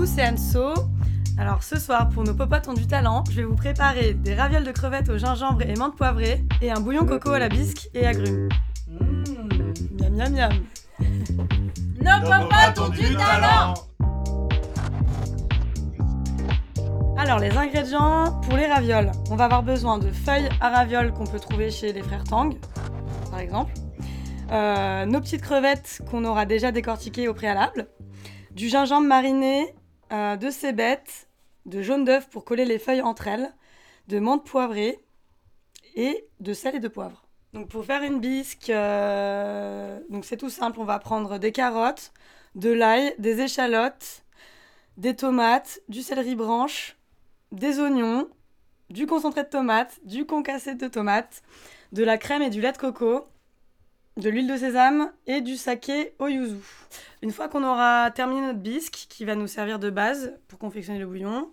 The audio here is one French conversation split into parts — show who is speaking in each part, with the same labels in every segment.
Speaker 1: Coucou, c'est Anso. Alors ce soir, pour nos popotes ont du talent, je vais vous préparer des ravioles de crevettes au gingembre et menthe poivrée et un bouillon coco à la bisque et agrumes. Miam miam miam.
Speaker 2: Nos popotes ont du talent
Speaker 1: Alors les ingrédients pour les ravioles. On va avoir besoin de feuilles à ravioles qu'on peut trouver chez les frères Tang, par exemple. Euh, nos petites crevettes qu'on aura déjà décortiquées au préalable. Du gingembre mariné, euh, de cébettes, de jaune d'œuf pour coller les feuilles entre elles, de menthe poivrée et de sel et de poivre. Donc pour faire une bisque, euh, c'est tout simple, on va prendre des carottes, de l'ail, des échalotes, des tomates, du céleri branche, des oignons, du concentré de tomate, du concassé de tomate, de la crème et du lait de coco, de l'huile de sésame et du saké au yuzu. Une fois qu'on aura terminé notre bisque, qui va nous servir de base pour confectionner le bouillon,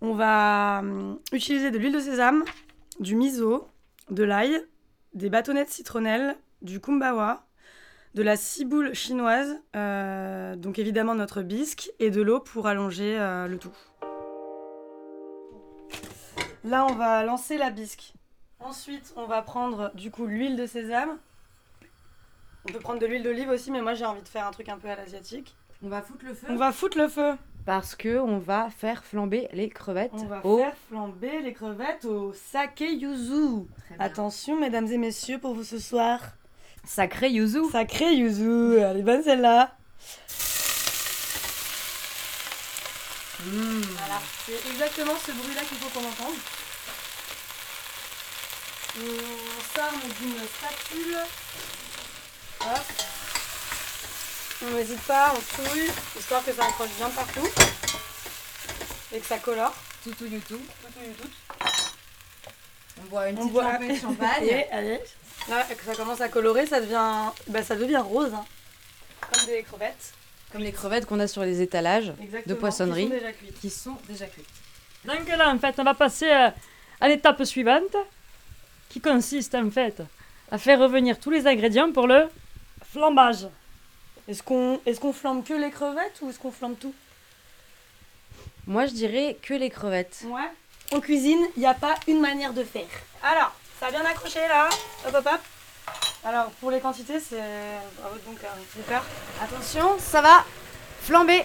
Speaker 1: on va hum, utiliser de l'huile de sésame, du miso, de l'ail, des bâtonnets de citronnelle, du kumbawa, de la ciboule chinoise, euh, donc évidemment notre bisque, et de l'eau pour allonger euh, le tout. Là, on va lancer la bisque. Ensuite, on va prendre du coup l'huile de sésame. On peut prendre de l'huile d'olive aussi, mais moi j'ai envie de faire un truc un peu à l'asiatique.
Speaker 2: On va foutre le feu
Speaker 1: On va foutre le feu.
Speaker 3: Parce que on va faire flamber les crevettes
Speaker 1: On va
Speaker 3: au
Speaker 1: faire flamber les crevettes au saké yuzu. Attention, mesdames et messieurs, pour vous ce soir.
Speaker 3: sacré yuzu.
Speaker 1: Sacré yuzu. Elle est bonne celle-là. Voilà, c'est exactement ce bruit-là qu'il faut qu'on entende. On s'arme d'une spatule. Hop. On n'hésite pas, on touille, histoire que ça accroche bien partout. Et que ça colore.
Speaker 2: Tout tout du tout.
Speaker 1: Tout, tout, tout.
Speaker 2: On boit une
Speaker 1: On
Speaker 2: petite
Speaker 1: boit-
Speaker 2: de champagne.
Speaker 1: Et allez. Là, que ça commence à colorer, ça devient, bah, ça devient rose. hein. Comme des crevettes.
Speaker 3: Comme les crevettes qu'on a sur les étalages
Speaker 1: Exactement.
Speaker 3: de poissonnerie.
Speaker 1: Qui sont déjà cuites.
Speaker 3: qui sont déjà cuites.
Speaker 4: Donc là, en fait, on va passer euh, à l'étape suivante, qui consiste en fait à faire revenir tous les ingrédients pour le
Speaker 1: Flambage. Est-ce qu'on est qu'on flambe que les crevettes ou est-ce qu'on flambe tout?
Speaker 3: Moi je dirais que les crevettes.
Speaker 1: Ouais. En cuisine, il n'y a pas une manière de faire. Alors, ça a bien accroché là. Hop hop hop. Alors, pour les quantités, c'est. Bravo donc, euh, super.
Speaker 3: Attention, ça va flamber.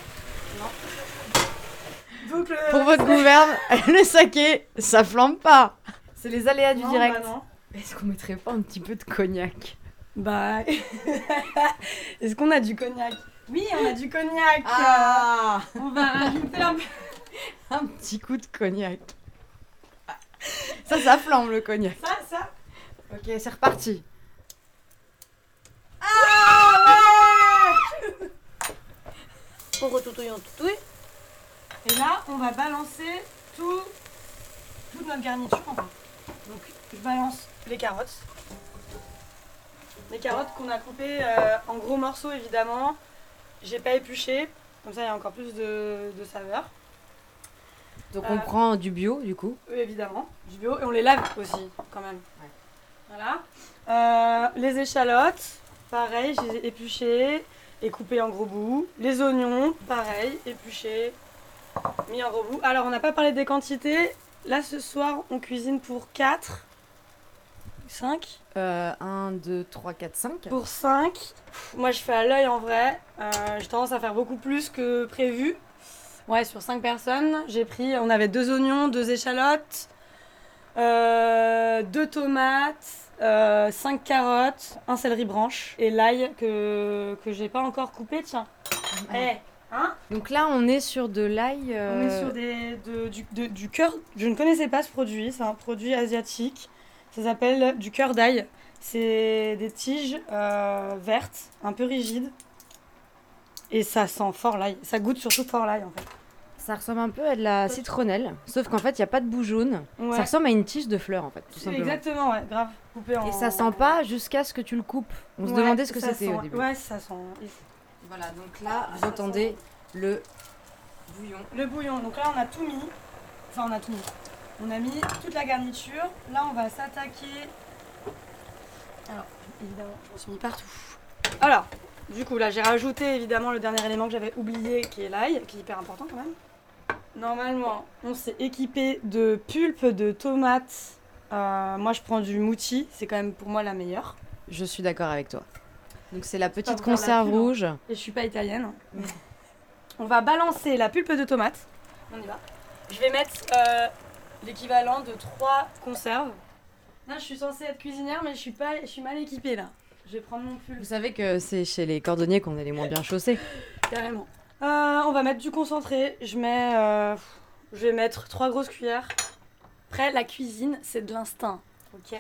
Speaker 1: Donc, le.
Speaker 3: Pour votre gouverne, le saké, ça flambe pas. C'est les aléas du
Speaker 1: Non,
Speaker 3: direct.
Speaker 1: bah non.
Speaker 3: Est-ce qu'on mettrait pas un petit peu de cognac?
Speaker 1: Bah. Est-ce qu'on a du cognac? Oui, on a du cognac.
Speaker 3: Ah
Speaker 1: On va rajouter un
Speaker 3: petit coup de cognac. Ça, ça flambe le cognac.
Speaker 1: Ça, ça.
Speaker 3: Ok, c'est reparti.
Speaker 1: On retouille, on. Et là, on va balancer tout, toute notre garniture en fait. Donc, je balance les carottes. Les carottes qu'on a coupées euh, en gros morceaux évidemment. J'ai pas épluché, comme ça il y a encore plus de, de saveur.
Speaker 3: Donc
Speaker 1: Euh.
Speaker 3: on prend du bio du coup.
Speaker 1: Oui, évidemment, du bio. Et on les lave aussi, quand même. Voilà. Euh, les échalotes, pareil, je les ai épluchées et coupées en gros bouts. Les oignons, pareil, épluchés, mis en gros bouts. Alors, on n'a pas parlé des quantités. Là, ce soir, on cuisine pour 4, 5.
Speaker 3: Euh, 1, 2, 3, 4, 5.
Speaker 1: Pour 5. Moi, je fais à l'œil en vrai. Euh, j'ai tendance à faire beaucoup plus que prévu. Ouais, sur 5 personnes, j'ai pris. On avait deux oignons, deux échalotes, euh, deux tomates, 5 carottes, un céleri branche et l'ail que, que j'ai pas encore coupé. Tiens. Eh, hein?
Speaker 3: Donc là on est sur de l'ail.
Speaker 1: On
Speaker 3: euh,
Speaker 1: est sur des, de- du, de- du cœur. Je ne connaissais pas ce produit, c'est un produit asiatique. Ça s'appelle du cœur d'ail. C'est des tiges euh, vertes, un peu rigides. Et ça sent fort l'ail. Ça goûte surtout fort l'ail en fait.
Speaker 3: Ça ressemble un peu à de la citronnelle, sauf qu'en fait il n'y a pas de bout jaune.
Speaker 1: Ouais.
Speaker 3: Ça ressemble à une tige de fleurs en fait, tout simplement.
Speaker 1: Exactement, ouais, grave. Coupé en...
Speaker 3: Et ça sent pas jusqu'à ce que tu le coupes. On se demandait ce que c'était
Speaker 1: sent-
Speaker 3: au début.
Speaker 1: Ouais, ça sent.
Speaker 3: Voilà, donc là vous
Speaker 1: Ça
Speaker 3: entendez le bouillon.
Speaker 1: Le bouillon. Donc là, on a tout mis. Enfin, on a tout mis. On a mis toute la garniture. Là, on va s'attaquer. Alors, évidemment, je me suis mis partout. Alors, Du coup, là, j'ai rajouté évidemment le dernier élément que j'avais oublié, qui est l'ail, qui est hyper important quand même. Normalement, on s'est équipé de pulpe de tomates. Euh, moi, je prends du mouti, c'est quand même pour moi la meilleure.
Speaker 3: Je suis d'accord avec toi. Donc c'est la petite
Speaker 1: la
Speaker 3: conserve
Speaker 1: hein.
Speaker 3: rouge.
Speaker 1: Et je suis pas italienne. On va balancer la pulpe de tomate. On y va. Je vais mettre euh, l'équivalent de 3 conserves. Là, je suis censée être cuisinière, mais je suis, pas, je suis mal équipée là. Je vais prendre mon pull
Speaker 3: Vous savez que c'est chez les cordonniers qu'on est les moins bien chaussés.
Speaker 1: carrément. Euh, on va mettre du concentré. Je mets, euh, je vais mettre 3 grosses cuillères. Après, la cuisine, c'est de l'instinct. Ok?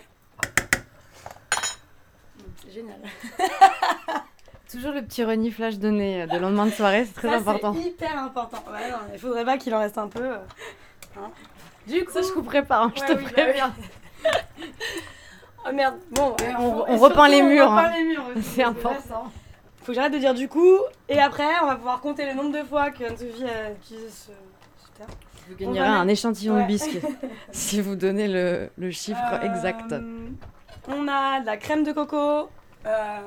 Speaker 1: C'est génial.
Speaker 3: Toujours le petit reniflage de nez de lendemain de soirée, c'est très
Speaker 1: Ça,
Speaker 3: important.
Speaker 1: C'est hyper important. Ouais, non, il faudrait pas qu'il en reste un peu. euh, hein. Du coup,
Speaker 3: Ça, je couperai pas, hein, je te
Speaker 1: oui, bah
Speaker 3: préviens.
Speaker 1: Oh merde, bon, ouais,
Speaker 3: on- repeint les murs,
Speaker 1: On repeint
Speaker 3: hein.
Speaker 1: les murs aussi,
Speaker 3: C'est important.
Speaker 1: intéressant. Faut que j'arrête de dire du coup, et après, on va pouvoir compter le nombre de fois que Anne-Sophie a utilisé ce, ce terme.
Speaker 3: Vous
Speaker 1: On
Speaker 3: gagnerez un échantillon
Speaker 1: Ouais.
Speaker 3: de biscuits si vous donnez le, le chiffre
Speaker 1: Euh,
Speaker 3: exact.
Speaker 1: On a de la crème de coco. euh,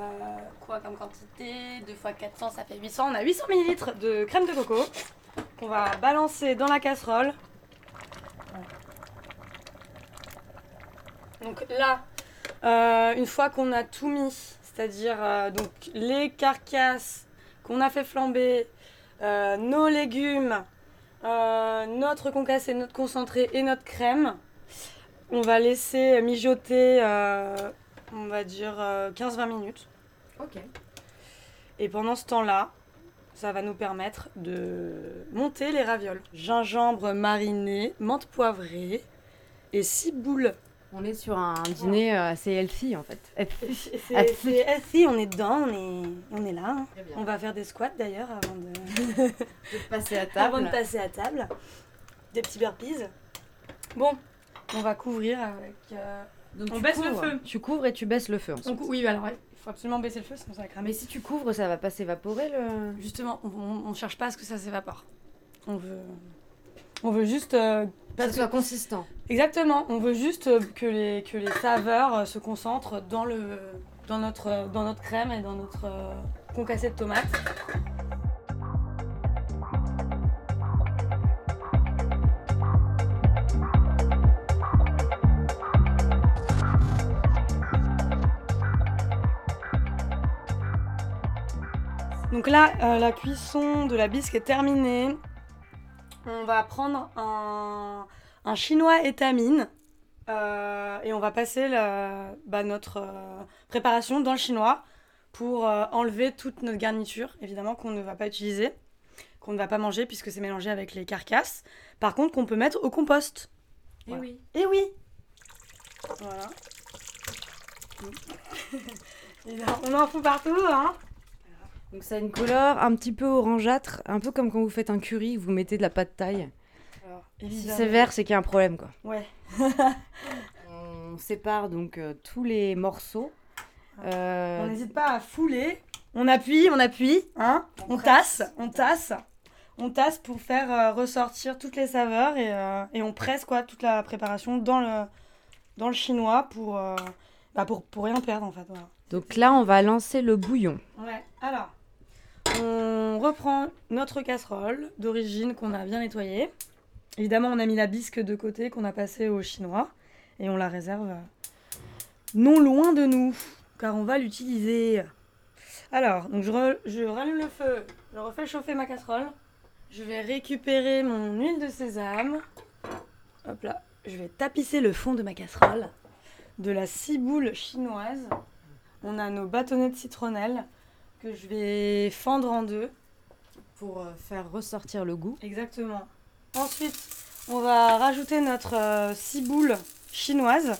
Speaker 1: quoi comme quantité? 2 x 400, ça fait 800. On a 800 ml de crème de coco qu'on va balancer dans la casserole. Donc là, euh, une fois qu'on a tout mis, c'est-à-dire euh, donc les carcasses qu'on a fait flamber, euh, nos légumes, notre concassé, notre concentré et notre crème, on va laisser mijoter, on va dire euh, 15-20 minutes.
Speaker 3: Ok.
Speaker 1: Et pendant ce temps-là, ça va nous permettre de monter les ravioles. Gingembre mariné, menthe poivrée et ciboule.
Speaker 3: On est sur un dîner euh, assez healthy en fait. Healthy.
Speaker 1: C'est si, on est dedans, on est, on est là. hein. On va faire des squats d'ailleurs avant de,
Speaker 3: de passer à
Speaker 1: avant
Speaker 3: table.
Speaker 1: de passer à table. Des petits burpees. Bon, on va couvrir avec... euh,
Speaker 3: Donc,
Speaker 1: On baisse le feu.
Speaker 3: Tu couvres et tu baisses le feu ensuite.
Speaker 1: on oui, alors ouais, il faut absolument baisser le feu, sinon ça va cramer.
Speaker 3: Mais si tu couvres, ça va pas s'évaporer le.
Speaker 1: Justement, on, on, on cherche pas à ce que ça s'évapore. On veut, on veut juste, euh,
Speaker 3: Que ce soit consistant.
Speaker 1: exactement, on veut juste euh, que les que les saveurs euh, se concentrent dans le, dans notre, dans notre crème et dans notre concassé de tomates. Donc là, euh, la cuisson de la bisque est terminée. On va prendre un, un chinois étamine euh, et on va passer le- bah, notre euh, préparation dans le chinois pour euh, enlever toute notre garniture, évidemment, qu'on ne va pas utiliser, qu'on ne va pas manger puisque c'est mélangé avec les carcasses. Par contre, qu'on peut mettre au compost.
Speaker 3: Eh
Speaker 1: Voilà.
Speaker 3: oui.
Speaker 1: Et oui Voilà. On en fout partout, hein
Speaker 3: Donc ça a une couleur un petit peu orangeâtre, un peu comme quand vous faites un curry, vous mettez de la pâte taille.
Speaker 1: Alors,
Speaker 3: Si c'est vert, c'est qu'il y a un problème quoi.
Speaker 1: Ouais.
Speaker 3: On sépare donc euh, tous les morceaux. Euh,
Speaker 1: On n'hésite pas à fouler. On appuie, on appuie, hein
Speaker 3: On
Speaker 1: On tasse, on tasse. On tasse pour faire euh, ressortir toutes les saveurs et, et on presse quoi toute la préparation dans le, dans le chinois pour, bah, pour, pour rien perdre en fait. Voilà.
Speaker 3: Donc là, on va lancer le bouillon.
Speaker 1: Ouais, alors, on reprend notre casserole d'origine qu'on a bien nettoyée. Évidemment, on a mis la bisque de côté qu'on a passée au chinois et on la réserve non loin de nous, car on va l'utiliser. Alors, donc je, je rallume le feu, je refais chauffer ma casserole. Je vais récupérer mon huile de sésame. Hop là, je vais tapisser le fond de ma casserole de la ciboule chinoise. On a nos bâtonnets de citronnelle que je vais fendre en deux.
Speaker 3: Pour euh, faire ressortir le goût.
Speaker 1: Exactement. Ensuite, on va rajouter notre euh, ciboule chinoise.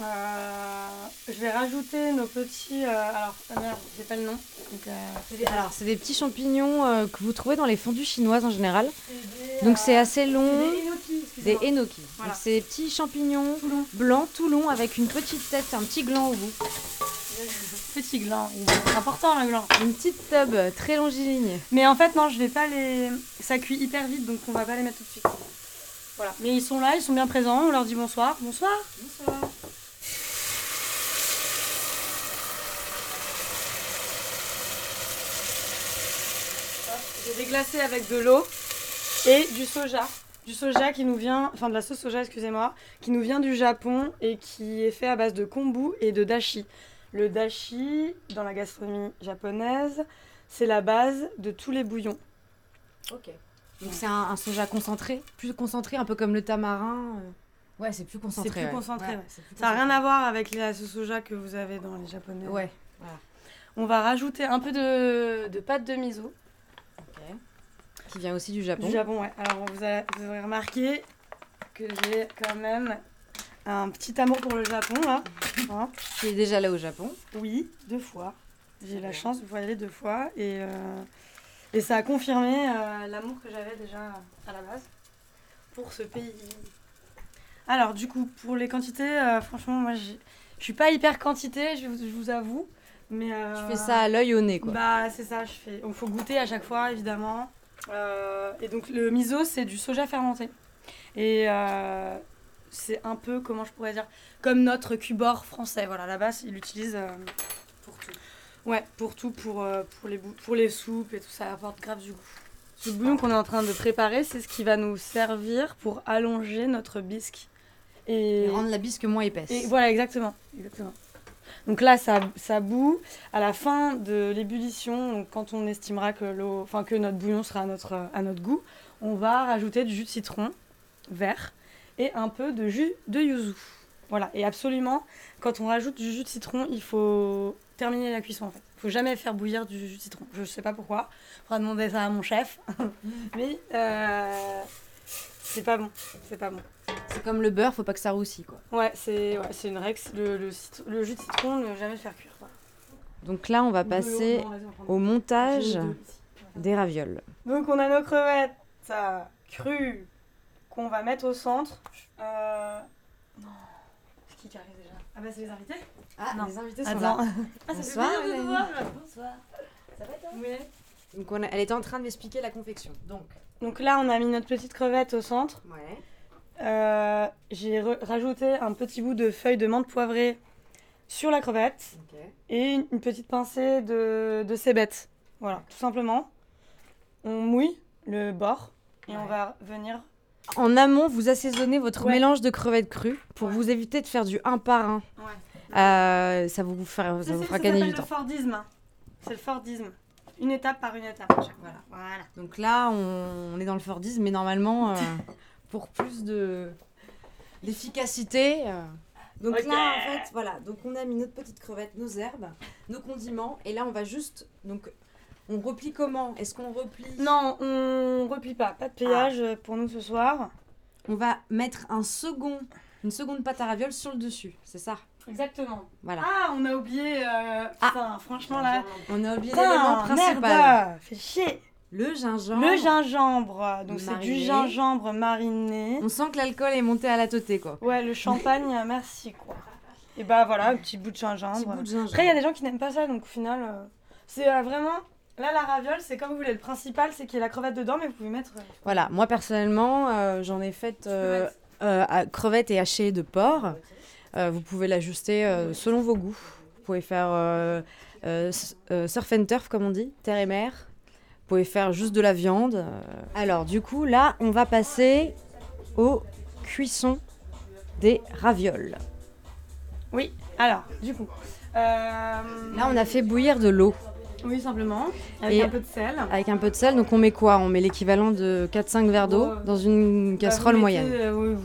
Speaker 1: Euh, je vais rajouter nos petits. euh, alors, ah merde, j'ai pas le nom. Donc, euh,
Speaker 3: Alors, c'est des petits champignons euh, que vous trouvez dans les fondues chinoises en général.
Speaker 1: des,
Speaker 3: Donc
Speaker 1: euh,
Speaker 3: c'est assez long.
Speaker 1: c'est des enoki,
Speaker 3: Des enoki.
Speaker 1: Voilà.
Speaker 3: C'est des petits champignons blancs tout longs avec une petite tête, un petit gland au bout.
Speaker 1: Petit gland. C'est important le gland.
Speaker 3: Une petite tube très longiligne.
Speaker 1: Mais en fait, non, je vais pas les. Ça cuit hyper vite, donc on va pas les mettre tout de suite. Voilà. Mais ils sont là, ils sont bien présents. On leur dit bonsoir. Bonsoir. Bonsoir. j'ai déglacé avec de l'eau et du soja. Du soja qui nous vient, enfin de la sauce soja, excusez-moi, qui nous vient du Japon et qui est fait à base de kombu et de dashi. Le dashi, dans la gastronomie japonaise, c'est la base de tous les bouillons.
Speaker 3: Ok. Donc c'est un, un soja concentré, plus concentré, un peu comme le tamarin. euh. Ouais, c'est plus concentré.
Speaker 1: C'est plus
Speaker 3: ouais.
Speaker 1: concentré, ouais.
Speaker 3: c'est plus
Speaker 1: Ça n'a rien à voir avec la sauce soja que vous avez dans les japonais.
Speaker 3: Ouais.
Speaker 1: On va rajouter un peu de, de pâte de miso.
Speaker 3: ok. Qui vient aussi du Japon.
Speaker 1: Du Japon, ouais. Alors vous, avez, vous aurez remarqué que j'ai quand même un petit amour pour le Japon, là. Hein
Speaker 3: Qui est déjà là au Japon.
Speaker 1: oui, deux fois. J'ai la chance de pouvoir y aller deux fois. Et, euh, et ça a confirmé euh, l'amour que j'avais déjà à la base pour ce pays. Alors, du coup, pour les quantités, euh, franchement, moi, je suis pas hyper quantité, je vous, je vous avoue. Mais,
Speaker 3: Tu fais ça à l'œil au nez, quoi.
Speaker 1: Bah, c'est ça, je fais. Il faut goûter à chaque fois, évidemment. Et donc, le miso, c'est du soja fermenté. Et euh, c'est un peu, comment je pourrais dire, comme notre cubor français. Voilà, là-bas, il l'utilise euh,
Speaker 3: pour tout.
Speaker 1: ouais, pour tout, pour, euh, pour, les bou- pour les soupes et tout ça, apporte grave du goût. Ce bouillon qu'on est en train de préparer, c'est ce qui va nous servir pour allonger notre bisque. Et,
Speaker 3: Et rendre la bisque moins épaisse.
Speaker 1: et voilà, exactement. exactement. Donc là, ça, ça bout. À la fin de l'ébullition, donc quand on estimera que, l'eau, enfin, que notre bouillon sera à notre, à notre goût, on va rajouter du jus de citron vert et un peu de jus de yuzu. Voilà. Et absolument, quand on rajoute du jus de citron, il faut terminer la cuisson en fait. Il faut jamais faire bouillir du jus de citron. Je sais pas pourquoi. Faudra demander ça à mon chef. Mais euh, c'est pas bon. C'est pas bon.
Speaker 3: C'est comme le beurre, faut pas que ça roussille, quoi.
Speaker 1: Ouais, c'est ouais, une règle. Le, le, jus de citron, ne jamais le faire cuire. Voilà.
Speaker 3: Donc là, on va passer
Speaker 1: Non, on
Speaker 3: au montage des ravioles.
Speaker 1: Donc on a nos crevettes crues qu'on va mettre au centre. Euh... Non. C'est qui qui arrive déjà Ah bah c'est les invités
Speaker 3: Ah,
Speaker 1: Non.
Speaker 3: les invités sont
Speaker 1: Attends.
Speaker 3: là.
Speaker 1: Ah, ça
Speaker 3: Bonsoir,
Speaker 1: fait plaisir de voir. Bonsoir. Ça va toi Oui.
Speaker 3: Donc on a- elle était en train de m'expliquer la confection. Donc,
Speaker 1: Donc là on a mis notre petite crevette au centre.
Speaker 3: ouais.
Speaker 1: Euh, J'ai rajouté un petit bout de feuille de menthe poivrée sur la crevette.
Speaker 3: Ok.
Speaker 1: et une, une petite pincée de, de cébette. Voilà, tout simplement. On mouille le bord et on
Speaker 3: Ouais.
Speaker 1: va venir.
Speaker 3: En amont, vous assaisonnez votre
Speaker 1: Ouais.
Speaker 3: mélange de crevettes crues pour
Speaker 1: Ouais.
Speaker 3: vous éviter de faire du un par un.
Speaker 1: Ouais.
Speaker 3: Euh, ça vous fera, ça
Speaker 1: Ça,
Speaker 3: vous
Speaker 1: c'est-
Speaker 3: fera du
Speaker 1: le
Speaker 3: temps.
Speaker 1: Fordisme. C'est le Fordisme. Une étape par une étape. chaque.
Speaker 3: Voilà.
Speaker 1: voilà.
Speaker 3: Donc là, on, on est dans le Fordisme, mais normalement, euh, pour plus de d'efficacité. euh, Donc là, en fait, voilà. Donc on a mis notre petite crevette, nos herbes, nos condiments, et là, on va juste. Donc, on replie comment? Est-ce qu'on replie?
Speaker 1: Non, on replie pas. Pas de pliage pour nous ce soir.
Speaker 3: On va mettre un second, une seconde pâte à ravioles sur le dessus. C'est ça?
Speaker 1: Exactement.
Speaker 3: Voilà.
Speaker 1: Ah, on a oublié. euh,
Speaker 3: Ah.
Speaker 1: Franchement là.
Speaker 3: On a oublié l'élément principal.
Speaker 1: merde, Fait chier.
Speaker 3: Le gingembre.
Speaker 1: Le gingembre. Donc c'est du gingembre mariné.
Speaker 3: On sent que l'alcool est monté à la totée, quoi.
Speaker 1: Ouais, le champagne, merci quoi. Et bah voilà, un petit bout de
Speaker 3: Petit
Speaker 1: gingembre.
Speaker 3: bout de gingembre.
Speaker 1: Après, il y a des gens qui n'aiment pas ça, donc au final, euh, c'est euh, vraiment. Là, la raviole, c'est comme vous voulez. Le principal, c'est qu'il y ait la crevette dedans, mais vous pouvez mettre. euh,
Speaker 3: Voilà, moi personnellement, euh, j'en ai fait euh, euh, à crevettes et hachées de porc. Vous pouvez l'ajuster selon vos goûts. Vous pouvez faire surf and turf, comme on dit, terre et mer. Vous pouvez faire juste de la viande. Alors, du coup, là, on va passer aux cuissons des ravioles.
Speaker 1: Oui, alors, du coup.
Speaker 3: Là, on a fait bouillir de l'eau
Speaker 1: Oui, simplement. Avec
Speaker 3: Et-
Speaker 1: un peu de sel.
Speaker 3: avec un peu de sel. Donc, on met quoi? On met l'équivalent de 4-5 verres d'eau dans une casserole
Speaker 1: Bah, vous
Speaker 3: moyenne.
Speaker 1: mettez, euh, oui,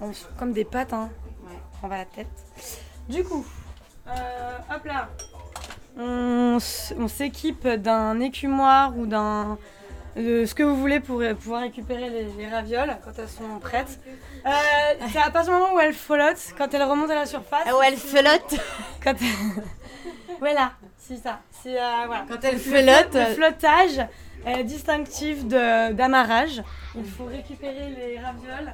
Speaker 1: on comme des pâtes, hein. On va la tête. Du coup, euh, hop là. On, s'équipe d'un écumoire ou d'un. de ce que vous voulez pour euh, pouvoir récupérer les, les ravioles quand elles sont prêtes. Euh, c'est à partir du moment où elles flottent, quand elles remontent à la surface.
Speaker 3: Ah ouais, elle flotte
Speaker 1: Quand voilà, c'est ça. C'est euh, voilà.
Speaker 3: Quand elle
Speaker 1: Le
Speaker 3: flotte,
Speaker 1: flot- Le flottage est distinctif de- d'amarrage. Il faut récupérer les ravioles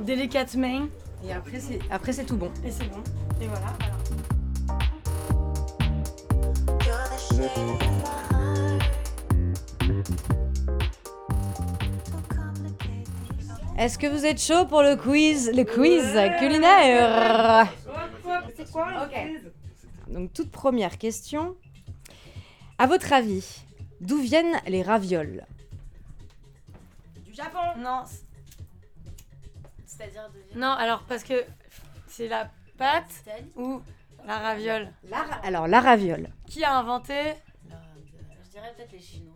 Speaker 1: délicatement
Speaker 3: et après c'est après c'est tout bon.
Speaker 1: et c'est bon. Et voilà. alors.
Speaker 3: Est-ce que vous êtes chaud pour le quiz, le quiz culinaire?
Speaker 1: C'est quoi le quiz?
Speaker 3: Donc toute première question. À votre avis, D'où viennent les ravioles?
Speaker 2: Du Japon.
Speaker 1: Non,
Speaker 2: C'est-à-dire de
Speaker 1: non, alors parce que c'est la pâte ou la raviole?
Speaker 3: La ra- Alors, la raviole.
Speaker 1: Qui a inventé?
Speaker 2: Je dirais peut-être les Chinois.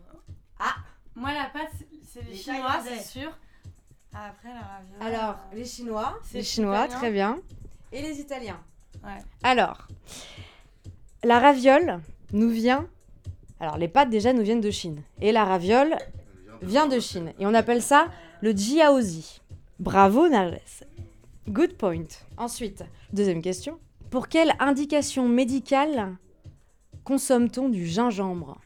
Speaker 1: Moi, la pâte, c'est- les,
Speaker 2: Les
Speaker 1: Chinois, c'est sûr. Après, la raviole.
Speaker 3: Alors, les Chinois.
Speaker 1: C'est
Speaker 3: Les Chinois, très bien. Et les Italiens.
Speaker 1: Ouais.
Speaker 3: Alors, la raviole nous vient. Alors, les pâtes déjà nous viennent de Chine. Et la raviole vient de Chine. Et on appelle ça le jiaozi. Bravo, Narges. Good point. Ensuite, deuxième question. Pour quelle indication médicale consomme-t-on du gingembre?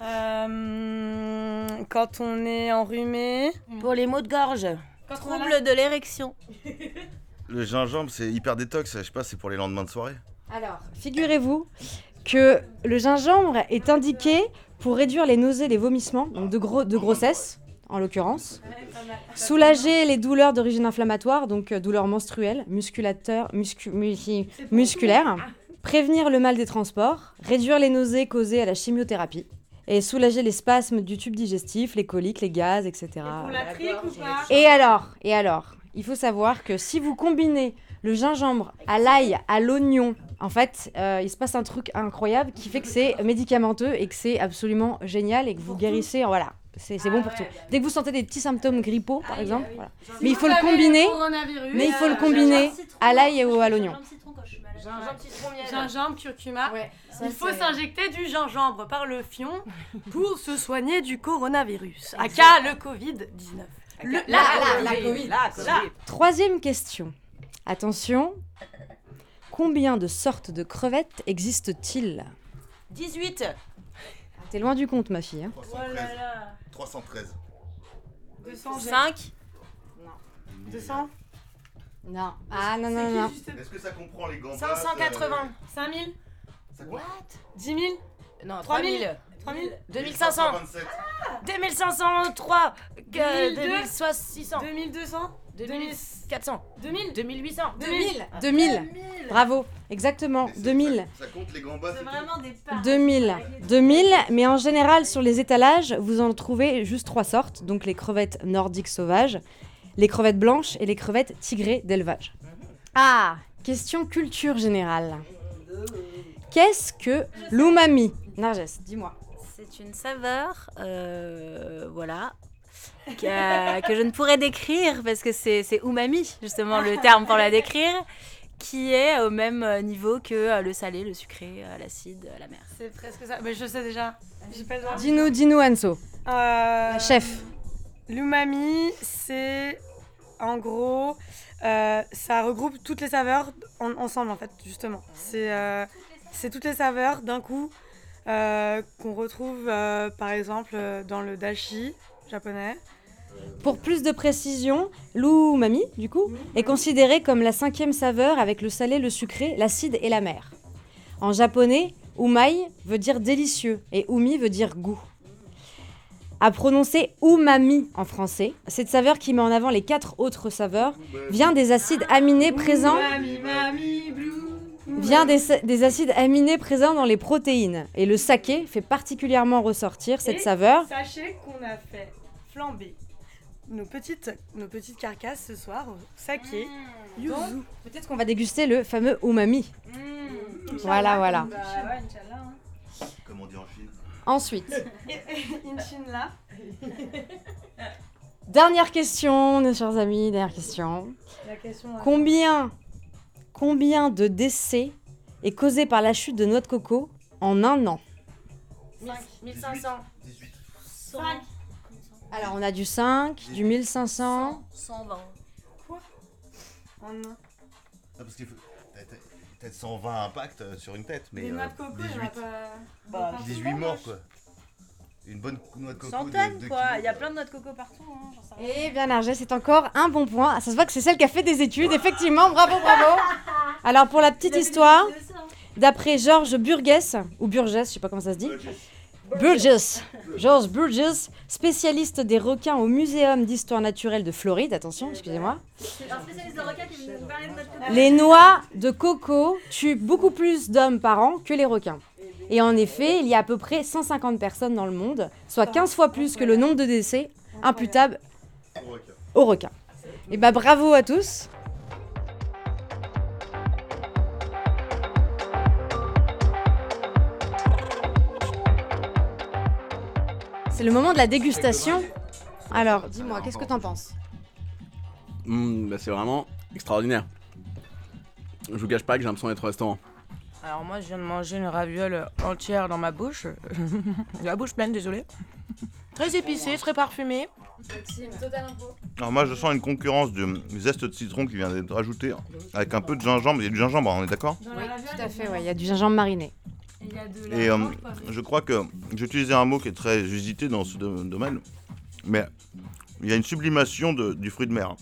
Speaker 1: Euh, quand on est enrhumé.
Speaker 2: Pour les maux de gorge.
Speaker 1: Quand
Speaker 2: Trouble de l'érection.
Speaker 5: Le gingembre, c'est hyper détox, je sais pas, c'est pour les lendemains de soirée.
Speaker 3: Alors, figurez-vous que le gingembre est indiqué pour réduire les nausées, les vomissements, donc de, gros, de grossesse en l'occurrence, soulager les douleurs d'origine inflammatoire, donc euh, douleurs menstruelles, musculateur, muscu- mu- musculaires, prévenir le mal des transports, réduire les nausées causées à la chimiothérapie et soulager les spasmes du tube digestif, les coliques, les gaz, etc.
Speaker 1: Pour la trique ou pas?
Speaker 3: Et alors, et alors, il faut savoir que si vous combinez le gingembre à l'ail, à l'oignon, en fait, euh, il se passe un truc incroyable qui fait que c'est médicamenteux et que c'est absolument génial et que vous guérissez. Voilà, c'est c'est bon pour tout. Dès que vous sentez des petits symptômes grippaux, par exemple, voilà. mais il faut le combiner. Mais il faut le combiner à l'ail ou à l'oignon.
Speaker 2: Gingembre, citron, miel.
Speaker 1: Gingembre, curcuma. Il faut s'injecter du gingembre par le fion pour se soigner du coronavirus, aka le Covid-19. Le-
Speaker 2: La. La Covid.
Speaker 3: Troisième question. Attention, combien de sortes de crevettes existent-ils
Speaker 2: 18.
Speaker 3: T'es loin du compte, ma fille. hein.
Speaker 5: 313. 313.
Speaker 1: 200
Speaker 2: 5.
Speaker 1: 200
Speaker 3: Non. Ah non, non, non.
Speaker 5: Est-ce que ça comprend les gambas
Speaker 2: 580.
Speaker 1: 5000
Speaker 5: ça
Speaker 2: What?
Speaker 1: 10 000
Speaker 2: Non,
Speaker 1: 3000.
Speaker 2: 3000.
Speaker 1: 3000
Speaker 2: 2500.
Speaker 5: 27.
Speaker 2: 2503.
Speaker 1: 2002.
Speaker 2: 2600.
Speaker 1: 2200
Speaker 2: 2400.
Speaker 1: 2000
Speaker 2: 2800.
Speaker 1: 2000
Speaker 3: 2000. Bravo. Exactement.
Speaker 5: Mais c'est-
Speaker 3: 2000.
Speaker 5: Ça, ça compte les gambas, c'est tout.
Speaker 1: des parts.
Speaker 3: 2000. 2000. Mais en général, sur les étalages, vous en trouvez juste trois sortes. Donc les crevettes nordiques sauvages, les crevettes blanches et les crevettes tigrées d'élevage. Ah Question culture générale. Qu'est-ce que l'umami? Narges, dis-moi.
Speaker 2: C'est une saveur, euh, voilà, que, que je ne pourrais décrire parce que c'est umami, justement, le terme pour la décrire, qui est au même niveau que euh, le salé, le sucré, euh, l'acide, euh, la mer.
Speaker 1: C'est presque ça. Mais je sais déjà.
Speaker 3: Dis-nous, dis-nous, Anso.
Speaker 1: Euh,
Speaker 3: Chef.
Speaker 1: L'umami, c'est en gros, euh, ça regroupe toutes les saveurs en- ensemble en fait, justement. C'est euh, c'est toutes les saveurs d'un coup euh, qu'on retrouve euh, par exemple euh, dans le dashi japonais.
Speaker 3: Pour plus de précision, l'umami, du coup, est considéré comme la cinquième saveur avec le salé, le sucré, l'acide et la mer. En japonais, umai veut dire délicieux et umi veut dire goût. À prononcer umami en français, cette saveur qui met en avant les quatre autres saveurs vient des acides aminés présents vient des, acides aminés présents dans les protéines et le saké fait particulièrement ressortir cette
Speaker 1: Et
Speaker 3: saveur.
Speaker 1: Sachez qu'on a fait flamber nos petites, nos petites carcasses ce soir au saké. Yuzu.
Speaker 3: Peut-être qu'on va déguster le fameux umami. Voilà, voilà.
Speaker 1: Bah ouais, Inch'Allah. hein.
Speaker 5: Comme on dit en Chine?
Speaker 3: Ensuite,
Speaker 1: Inch'Allah.
Speaker 3: dernière question, mes chers amis, dernière question.
Speaker 1: La question. euh,
Speaker 3: Combien, combien de décès est causé par la chute de noix de coco en un an?
Speaker 2: 1500.
Speaker 5: 18.
Speaker 2: 5.
Speaker 3: Alors, on a du 5, du 1500.
Speaker 2: 120.
Speaker 1: en un.
Speaker 5: Ah, parce qu'il faut. t'as- t'as- Peut-être 120 impacts euh, sur une tête, mais.
Speaker 1: Les
Speaker 5: euh,
Speaker 1: noix de coco, il y en a
Speaker 5: 18.
Speaker 1: pas.
Speaker 2: Bah,
Speaker 5: 18 morts, quoi. Une bonne noix de coco.
Speaker 2: Centaines,
Speaker 5: de, de
Speaker 2: quoi.
Speaker 5: kilos.
Speaker 2: Il y a plein de noix de coco partout. Hein, j'en sais rien.
Speaker 3: Eh bien, Narges, c'est encore un bon point. Ça se voit que c'est celle qui a fait des études, effectivement. Bravo, bravo. Alors, pour la petite histoire, d'après Georges Burgess, ou Burgess, je sais pas comment ça se dit. Burgess, George Burgess, spécialiste des requins au Muséum d'histoire naturelle de Floride, attention, excusez-moi. Les noix de coco tuent beaucoup plus d'hommes par an que les requins. Et en effet, il y a à peu près 150 personnes dans le monde, soit 15 fois plus que le nombre de décès imputables au requin. Et bah bravo à tous. C'est le moment de la dégustation. Alors, dis-moi, qu'est-ce que t'en penses
Speaker 6: Mm, bah, c'est vraiment extraordinaire. Je vous cache pas que j'ai l'impression d'être au restaurant.
Speaker 2: Alors moi je viens de manger une raviole entière dans ma bouche. la bouche pleine, désolé. Très épicé, très parfumé.
Speaker 5: Alors moi je sens une concurrence de zeste de citron qui vient d'être ajouté avec un peu de gingembre. Il y a du gingembre, on est d'accord?
Speaker 3: Tout à fait, ouais, il y a du gingembre mariné.
Speaker 5: Et euh, je crois que j'ai utilisé un mot qui est très usité dans ce do- domaine, mais il y a une sublimation de- du fruit de mer.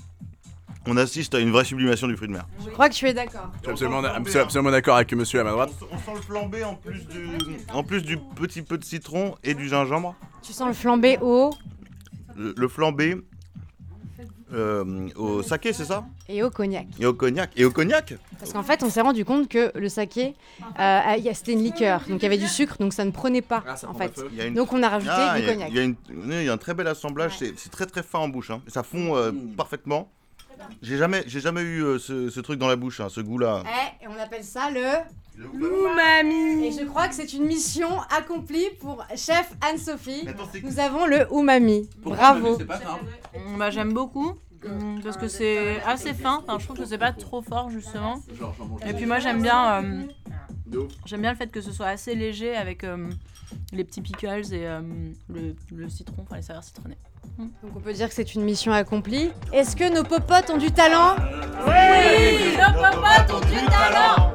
Speaker 5: On assiste à une vraie sublimation du fruit de mer.
Speaker 3: Je crois que tu es d'accord.
Speaker 6: Je suis absolument, absolument- absolument d'accord avec monsieur à ma droite.
Speaker 5: On sent le flambé en plus du, en plus du petit peu de citron et du gingembre.
Speaker 3: Tu sens le flambé au
Speaker 5: Le, le flambé euh, au saké, c'est ça
Speaker 3: et au cognac.
Speaker 5: Et au cognac. Et au cognac
Speaker 3: Parce qu'en fait, on s'est rendu compte que le saké, euh, c'était une liqueur, donc il y avait du sucre, donc ça ne prenait pas
Speaker 6: Ah,
Speaker 3: en fait.
Speaker 5: une
Speaker 3: Donc on a rajouté
Speaker 5: Ah,
Speaker 3: du
Speaker 5: il y a-
Speaker 3: cognac.
Speaker 5: Il y, a une- il y a un très bel assemblage, c'est- c'est très très fin en bouche. hein. Ça fond euh, parfaitement. J'ai jamais, j'ai jamais eu euh, ce, ce truc dans la bouche, hein, ce goût-là.
Speaker 3: Eh, et on appelle ça le.
Speaker 1: Umami
Speaker 3: Et je crois que c'est une mission accomplie pour chef Anne-Sophie.
Speaker 5: Attends, c'est-
Speaker 3: Nous avons le umami. Bravo.
Speaker 6: C'est pas ça. hein.
Speaker 2: Mm, Bah j'aime beaucoup. mm, Parce que c'est assez fin, enfin, je trouve que c'est pas trop fort justement.
Speaker 6: Genre, j'en mange
Speaker 2: Et puis moi j'aime bien, euh,
Speaker 6: de ouf.
Speaker 2: j'aime bien le fait que ce soit assez léger avec euh, les petits pickles et euh, le, le citron, enfin les saveurs citronnées.
Speaker 3: Donc on peut dire que c'est une mission accomplie. Est-ce que nos popotes ont du talent?
Speaker 2: Oui, nos popotes ont du talent